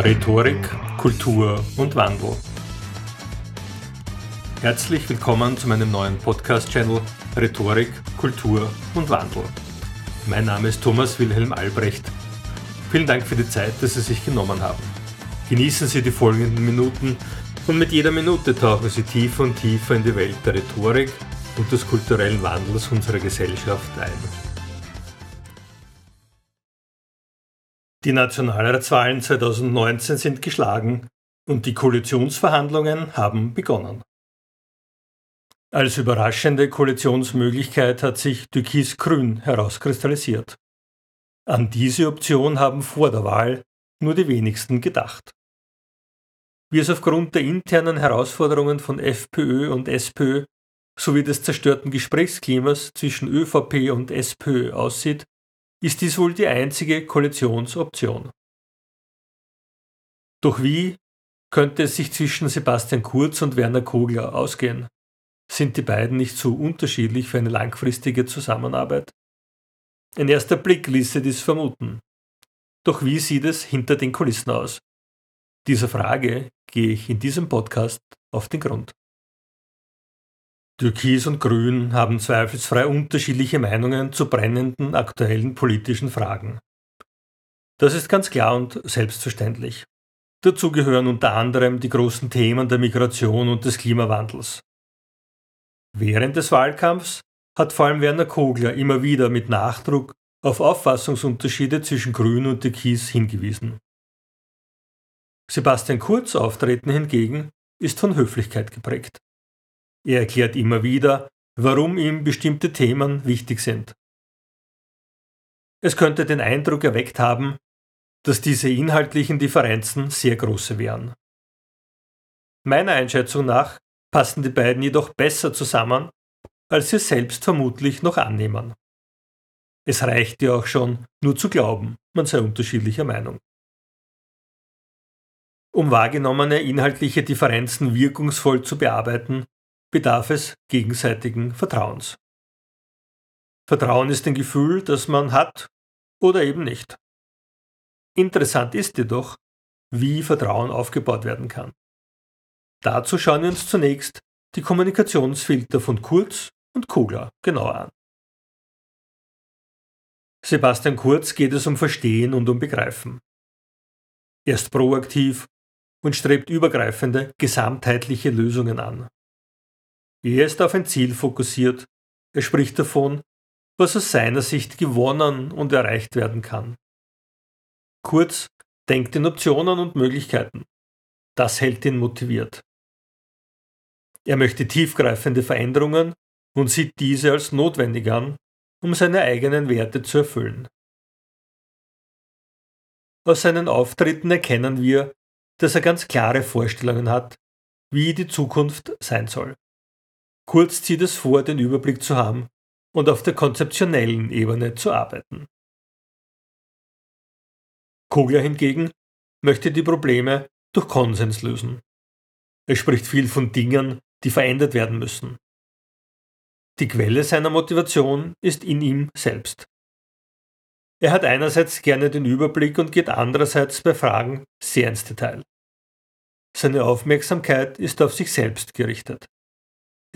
Rhetorik, Kultur und Wandel. Herzlich willkommen zu meinem neuen Podcast-Channel Rhetorik, Kultur und Wandel. Mein Name ist Thomas Wilhelm Albrecht. Vielen Dank für die Zeit, dass Sie sich genommen haben. Genießen Sie die folgenden Minuten und mit jeder Minute tauchen Sie tiefer und tiefer in die Welt der Rhetorik und des kulturellen Wandels unserer Gesellschaft ein. Die Nationalratswahlen 2019 sind geschlagen und die Koalitionsverhandlungen haben begonnen. Als überraschende Koalitionsmöglichkeit hat sich Türkis-Grün herauskristallisiert. An diese Option haben vor der Wahl nur die wenigsten gedacht. Wie es aufgrund der internen Herausforderungen von FPÖ und SPÖ sowie des zerstörten Gesprächsklimas zwischen ÖVP und SPÖ aussieht, ist dies wohl die einzige Koalitionsoption. Doch wie könnte es sich zwischen Sebastian Kurz und Werner Kogler ausgehen? Sind die beiden nicht zu unterschiedlich für eine langfristige Zusammenarbeit? Ein erster Blick ließe dies vermuten. Doch wie sieht es hinter den Kulissen aus? Dieser Frage gehe ich in diesem Podcast auf den Grund. Türkis und Grün haben zweifelsfrei unterschiedliche Meinungen zu brennenden aktuellen politischen Fragen. Das ist ganz klar und selbstverständlich. Dazu gehören unter anderem die großen Themen der Migration und des Klimawandels. Während des Wahlkampfs hat vor allem Werner Kogler immer wieder mit Nachdruck auf Auffassungsunterschiede zwischen Grün und Türkis hingewiesen. Sebastian Kurz Auftreten hingegen ist von Höflichkeit geprägt. Er erklärt immer wieder, warum ihm bestimmte Themen wichtig sind. Es könnte den Eindruck erweckt haben, dass diese inhaltlichen Differenzen sehr große wären. Meiner Einschätzung nach passen die beiden jedoch besser zusammen, als sie selbst vermutlich noch annehmen. Es reicht ja auch schon, nur zu glauben, man sei unterschiedlicher Meinung. Um wahrgenommene inhaltliche Differenzen wirkungsvoll zu bearbeiten, bedarf es gegenseitigen Vertrauens. Vertrauen ist ein Gefühl, das man hat oder eben nicht. Interessant ist jedoch, wie Vertrauen aufgebaut werden kann. Dazu schauen wir uns zunächst die Kommunikationsfilter von Kurz und Kugler genauer an. Sebastian Kurz geht es um Verstehen und um Begreifen. Er ist proaktiv und strebt übergreifende, gesamtheitliche Lösungen an. Er ist auf ein Ziel fokussiert. Er spricht davon, was aus seiner Sicht gewonnen und erreicht werden kann. Kurz, denkt in Optionen und Möglichkeiten. Das hält ihn motiviert. Er möchte tiefgreifende Veränderungen und sieht diese als notwendig an, um seine eigenen Werte zu erfüllen. Aus seinen Auftritten erkennen wir, dass er ganz klare Vorstellungen hat, wie die Zukunft sein soll. Kurz zieht es vor, den Überblick zu haben und auf der konzeptionellen Ebene zu arbeiten. Kogler hingegen möchte die Probleme durch Konsens lösen. Er spricht viel von Dingen, die verändert werden müssen. Die Quelle seiner Motivation ist in ihm selbst. Er hat einerseits gerne den Überblick und geht andererseits bei Fragen sehr ins Detail. Seine Aufmerksamkeit ist auf sich selbst gerichtet.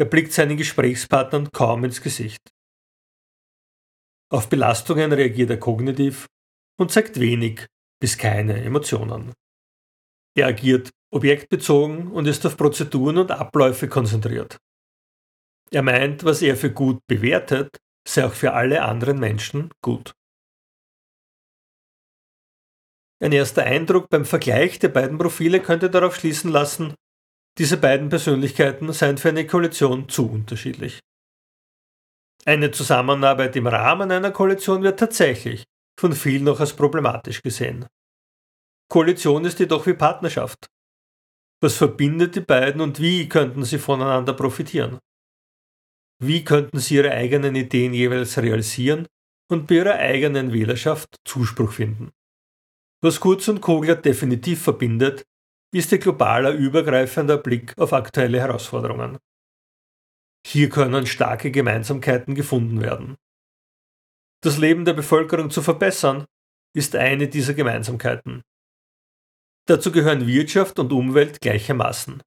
Er blickt seinen Gesprächspartnern kaum ins Gesicht. Auf Belastungen reagiert er kognitiv und zeigt wenig bis keine Emotionen. Er agiert objektbezogen und ist auf Prozeduren und Abläufe konzentriert. Er meint, was er für gut bewertet, sei auch für alle anderen Menschen gut. Ein erster Eindruck beim Vergleich der beiden Profile könnte darauf schließen lassen, diese beiden Persönlichkeiten seien für eine Koalition zu unterschiedlich. Eine Zusammenarbeit im Rahmen einer Koalition wird tatsächlich von vielen noch als problematisch gesehen. Koalition ist jedoch wie Partnerschaft. Was verbindet die beiden und wie könnten sie voneinander profitieren? Wie könnten sie ihre eigenen Ideen jeweils realisieren und bei ihrer eigenen Wählerschaft Zuspruch finden? Was Kurz und Kogler definitiv verbindet, ist ein globaler übergreifender Blick auf aktuelle Herausforderungen. Hier können starke Gemeinsamkeiten gefunden werden. Das Leben der Bevölkerung zu verbessern, ist eine dieser Gemeinsamkeiten. Dazu gehören Wirtschaft und Umwelt gleichermaßen.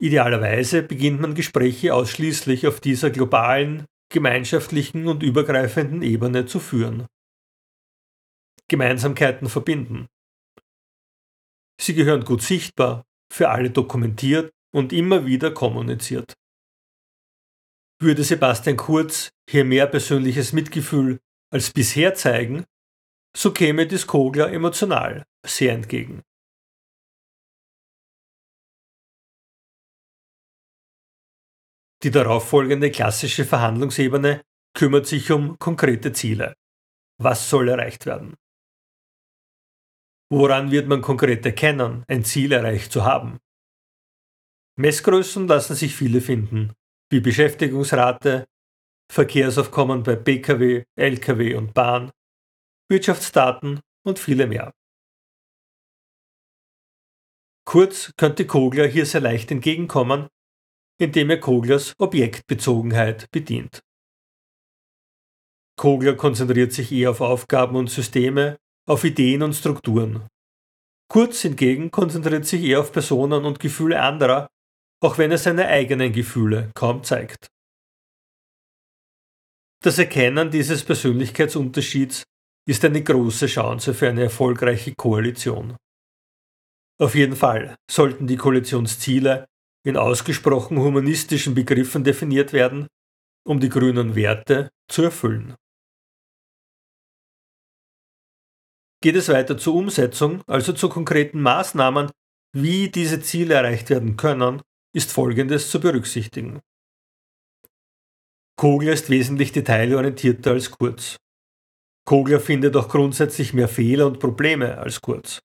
Idealerweise beginnt man Gespräche ausschließlich auf dieser globalen, gemeinschaftlichen und übergreifenden Ebene zu führen. Gemeinsamkeiten verbinden. Sie gehören gut sichtbar, für alle dokumentiert und immer wieder kommuniziert. Würde Sebastian Kurz hier mehr persönliches Mitgefühl als bisher zeigen, so käme dies Kogler emotional sehr entgegen. Die darauffolgende klassische Verhandlungsebene kümmert sich um konkrete Ziele. Was soll erreicht werden? Woran wird man konkret erkennen, ein Ziel erreicht zu haben? Messgrößen lassen sich viele finden, wie Beschäftigungsrate, Verkehrsaufkommen bei Pkw, Lkw und Bahn, Wirtschaftsdaten und viele mehr. Kurz könnte Kogler hier sehr leicht entgegenkommen, indem er Koglers Objektbezogenheit bedient. Kogler konzentriert sich eher auf Aufgaben und Systeme, auf Ideen und Strukturen. Kurz hingegen konzentriert sich eher auf Personen und Gefühle anderer, auch wenn er seine eigenen Gefühle kaum zeigt. Das Erkennen dieses Persönlichkeitsunterschieds ist eine große Chance für eine erfolgreiche Koalition. Auf jeden Fall sollten die Koalitionsziele in ausgesprochen humanistischen Begriffen definiert werden, um die grünen Werte zu erfüllen. Geht es weiter zur Umsetzung, also zu konkreten Maßnahmen, wie diese Ziele erreicht werden können, ist Folgendes zu berücksichtigen. Kogler ist wesentlich detailorientierter als Kurz. Kogler findet auch grundsätzlich mehr Fehler und Probleme als Kurz.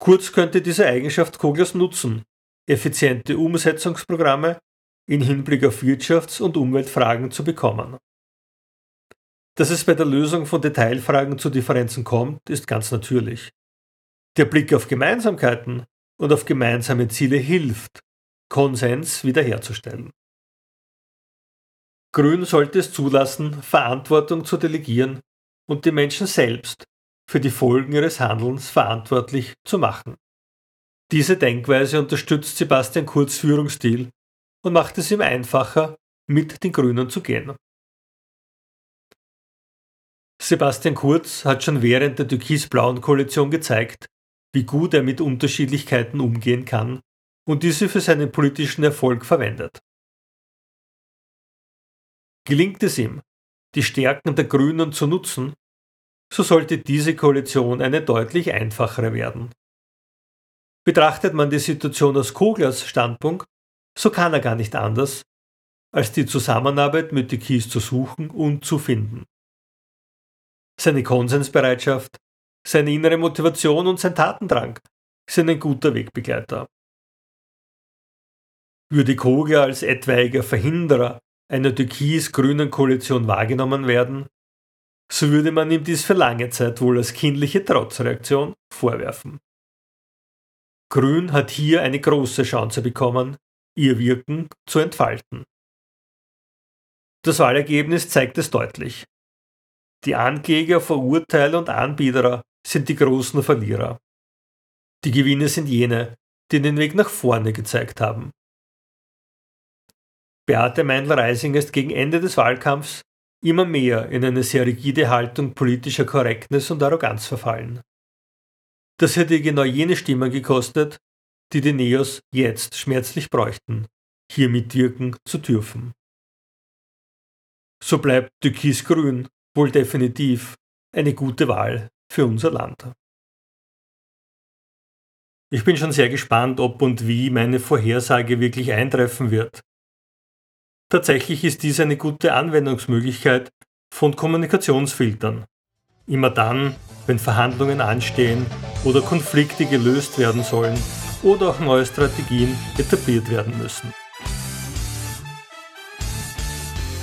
Kurz könnte diese Eigenschaft Koglers nutzen, effiziente Umsetzungsprogramme in Hinblick auf Wirtschafts- und Umweltfragen zu bekommen. Dass es bei der Lösung von Detailfragen zu Differenzen kommt, ist ganz natürlich. Der Blick auf Gemeinsamkeiten und auf gemeinsame Ziele hilft, Konsens wiederherzustellen. Grün sollte es zulassen, Verantwortung zu delegieren und die Menschen selbst für die Folgen ihres Handelns verantwortlich zu machen. Diese Denkweise unterstützt Sebastian Kurz Führungsstil und macht es ihm einfacher, mit den Grünen zu gehen. Sebastian Kurz hat schon während der türkis-blauen Koalition gezeigt, wie gut er mit Unterschiedlichkeiten umgehen kann und diese für seinen politischen Erfolg verwendet. Gelingt es ihm, die Stärken der Grünen zu nutzen, so sollte diese Koalition eine deutlich einfachere werden. Betrachtet man die Situation aus Koglers Standpunkt, so kann er gar nicht anders, als die Zusammenarbeit mit Türkis zu suchen und zu finden. Seine Konsensbereitschaft, seine innere Motivation und sein Tatendrang sind ein guter Wegbegleiter. Würde Kogler als etwaiger Verhinderer einer türkis-grünen Koalition wahrgenommen werden, so würde man ihm dies für lange Zeit wohl als kindliche Trotzreaktion vorwerfen. Grün hat hier eine große Chance bekommen, ihr Wirken zu entfalten. Das Wahlergebnis zeigt es deutlich. Die Ankläger, Verurteiler und Anbieter sind die großen Verlierer. Die Gewinne sind jene, die den Weg nach vorne gezeigt haben. Beate Meindl-Reising ist gegen Ende des Wahlkampfs immer mehr in eine sehr rigide Haltung politischer Korrektness und Arroganz verfallen. Das hätte genau jene Stimmen gekostet, die die Neos jetzt schmerzlich bräuchten, hier mitwirken zu dürfen. So bleibt Türkis-Grün wohl definitiv eine gute Wahl für unser Land. Ich bin schon sehr gespannt, ob und wie meine Vorhersage wirklich eintreffen wird. Tatsächlich ist dies eine gute Anwendungsmöglichkeit von Kommunikationsfiltern. Immer dann, wenn Verhandlungen anstehen oder Konflikte gelöst werden sollen oder auch neue Strategien etabliert werden müssen.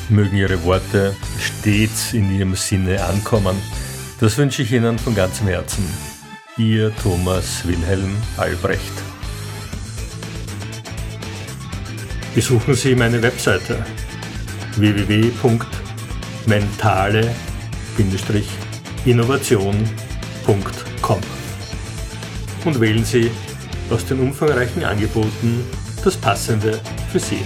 Mögen Ihre Worte stets in Ihrem Sinne ankommen. Das wünsche ich Ihnen von ganzem Herzen. Ihr Thomas Wilhelm Albrecht. besuchen Sie meine Webseite www.mentale-innovation.com. und wählen Sie aus den umfangreichen Angeboten das Passende für Sie.